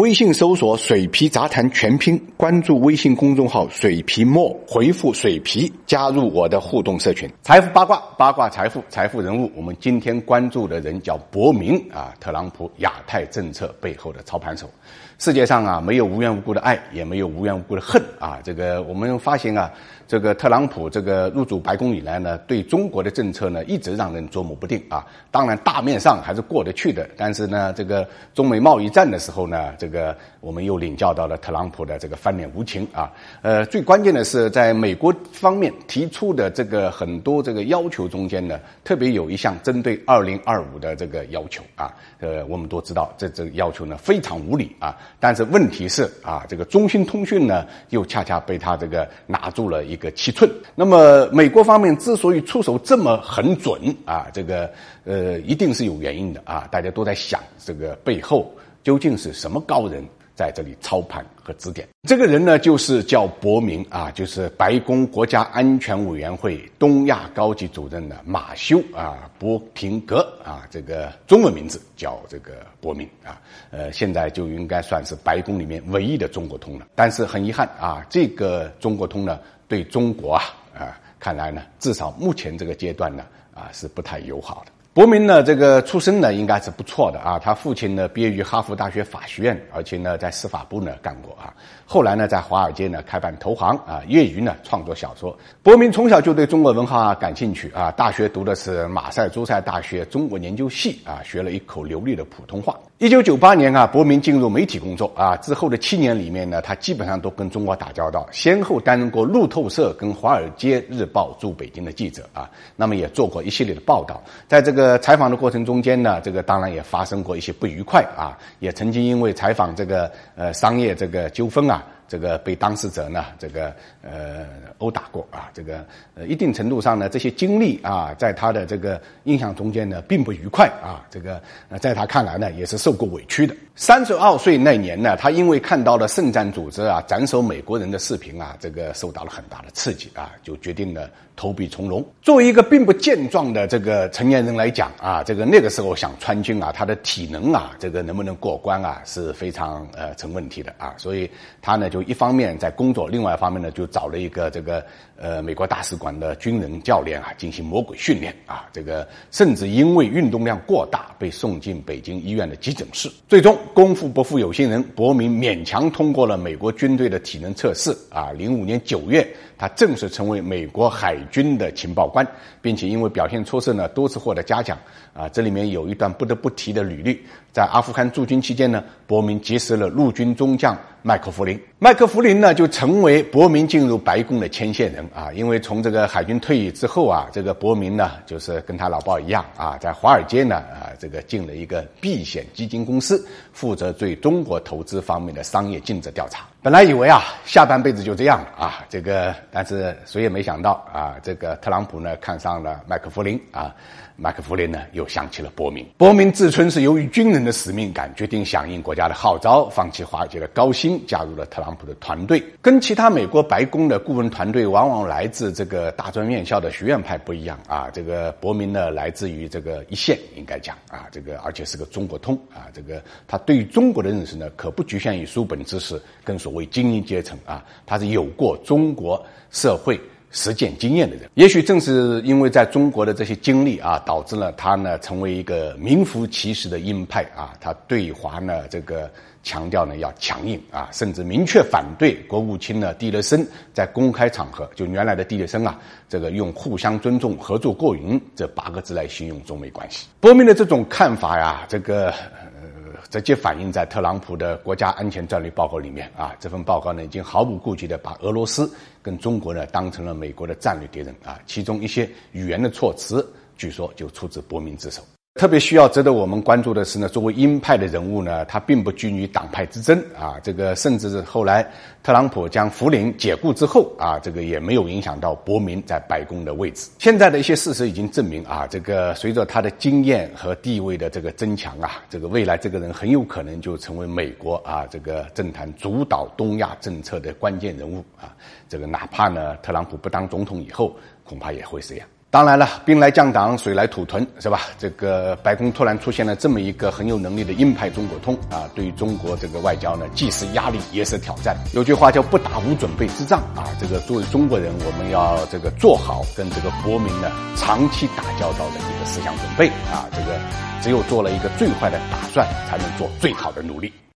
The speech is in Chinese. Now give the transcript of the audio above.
微信搜索“水皮杂谈”全拼，关注微信公众号“水皮墨”，回复“水皮”加入我的互动社群。财富八卦，八卦财富，财富人物。我们今天关注的人叫伯明啊，特朗普亚太政策背后的操盘手。世界上啊，没有无缘无故的爱，也没有无缘无故的恨啊。这个我们发现啊，这个特朗普这个入主白宫以来呢，对中国的政策呢，一直让人捉摸不定啊。当然，大面上还是过得去的，但是呢，这个中美贸易战的时候呢，这个我们又领教到了特朗普的这个翻脸无情啊。呃，最关键的是，在美国方面提出的这个很多这个要求中间呢，特别有一项针对二零二五的这个要求啊。呃，我们都知道，这这个要求呢非常无理啊。但是问题是啊，这个中兴通讯呢，又恰恰被他这个拿住了一个七寸。那么美国方面之所以出手这么很准啊，这个呃，一定是有原因的啊。大家都在想，这个背后究竟是什么高人？在这里操盘和指点，这个人呢，就是叫伯明啊，就是白宫国家安全委员会东亚高级主任的马修啊，伯平格啊，这个中文名字叫这个伯明啊，呃，现在就应该算是白宫里面唯一的中国通了。但是很遗憾啊，这个中国通呢，对中国啊啊，看来呢，至少目前这个阶段呢啊，是不太友好的。伯明呢，这个出身呢应该是不错的啊。他父亲呢毕业于哈佛大学法学院，而且呢在司法部呢干过啊。后来呢在华尔街呢开办投行啊，业余呢创作小说。伯明从小就对中国文化感兴趣啊，大学读的是马赛诸塞大学中国研究系啊，学了一口流利的普通话。一九九八年啊，伯明进入媒体工作啊。之后的七年里面呢，他基本上都跟中国打交道，先后担任过路透社跟华尔街日报驻北京的记者啊。那么也做过一系列的报道。在这个采访的过程中间呢，这个当然也发生过一些不愉快啊。也曾经因为采访这个呃商业这个纠纷啊。这个被当事者呢，这个呃殴打过啊，这个呃一定程度上呢，这些经历啊，在他的这个印象中间呢，并不愉快啊，这个呃在他看来呢，也是受过委屈的。三十二岁那年呢，他因为看到了圣战组织啊斩首美国人的视频啊，这个受到了很大的刺激啊，就决定了投笔从戎。作为一个并不健壮的这个成年人来讲啊，这个那个时候想穿军啊，他的体能啊，这个能不能过关啊，是非常呃成问题的啊，所以他呢就。一方面在工作，另外一方面呢，就找了一个这个呃美国大使馆的军人教练啊，进行魔鬼训练啊。这个甚至因为运动量过大，被送进北京医院的急诊室。最终，功夫不负有心人，伯明勉强通过了美国军队的体能测试啊。零五年九月，他正式成为美国海军的情报官，并且因为表现出色呢，多次获得嘉奖啊。这里面有一段不得不提的履历，在阿富汗驻军期间呢，伯明结识了陆军中将。麦克弗林，麦克弗林呢就成为伯明进入白宫的牵线人啊，因为从这个海军退役之后啊，这个伯明呢就是跟他老爸一样啊，在华尔街呢啊这个进了一个避险基金公司，负责对中国投资方面的商业尽职调查。本来以为啊下半辈子就这样了啊，这个但是谁也没想到啊，这个特朗普呢看上了麦克弗林啊。麦克弗林呢，又想起了伯明。伯明自称是由于军人的使命感，决定响应国家的号召，放弃华尔街的高薪，加入了特朗普的团队。跟其他美国白宫的顾问团队，往往来自这个大专院校的学院派不一样啊。这个伯明呢，来自于这个一线，应该讲啊，这个而且是个中国通啊。这个他对于中国的认识呢，可不局限于书本知识跟所谓精英阶层啊，他是有过中国社会。实践经验的人，也许正是因为在中国的这些经历啊，导致了他呢成为一个名副其实的鹰派啊。他对华呢这个强调呢要强硬啊，甚至明确反对国务卿呢蒂勒森在公开场合就原来的蒂勒森啊，这个用互相尊重、合作共赢这八个字来形容中美关系。波明的这种看法呀，这个。直接反映在特朗普的国家安全战略报告里面啊，这份报告呢已经毫不顾忌的把俄罗斯跟中国呢当成了美国的战略敌人啊，其中一些语言的措辞，据说就出自伯明之手。特别需要值得我们关注的是呢，作为鹰派的人物呢，他并不拘泥党派之争啊，这个甚至是后来特朗普将福林解雇之后啊，这个也没有影响到伯明在白宫的位置。现在的一些事实已经证明啊，这个随着他的经验和地位的这个增强啊，这个未来这个人很有可能就成为美国啊这个政坛主导东亚政策的关键人物啊，这个哪怕呢特朗普不当总统以后，恐怕也会这样。当然了，兵来将挡，水来土屯，是吧？这个白宫突然出现了这么一个很有能力的鹰派中国通啊，对于中国这个外交呢，既是压力也是挑战。有句话叫“不打无准备之仗”啊，这个作为中国人，我们要这个做好跟这个国民呢长期打交道的一个思想准备啊，这个只有做了一个最坏的打算，才能做最好的努力。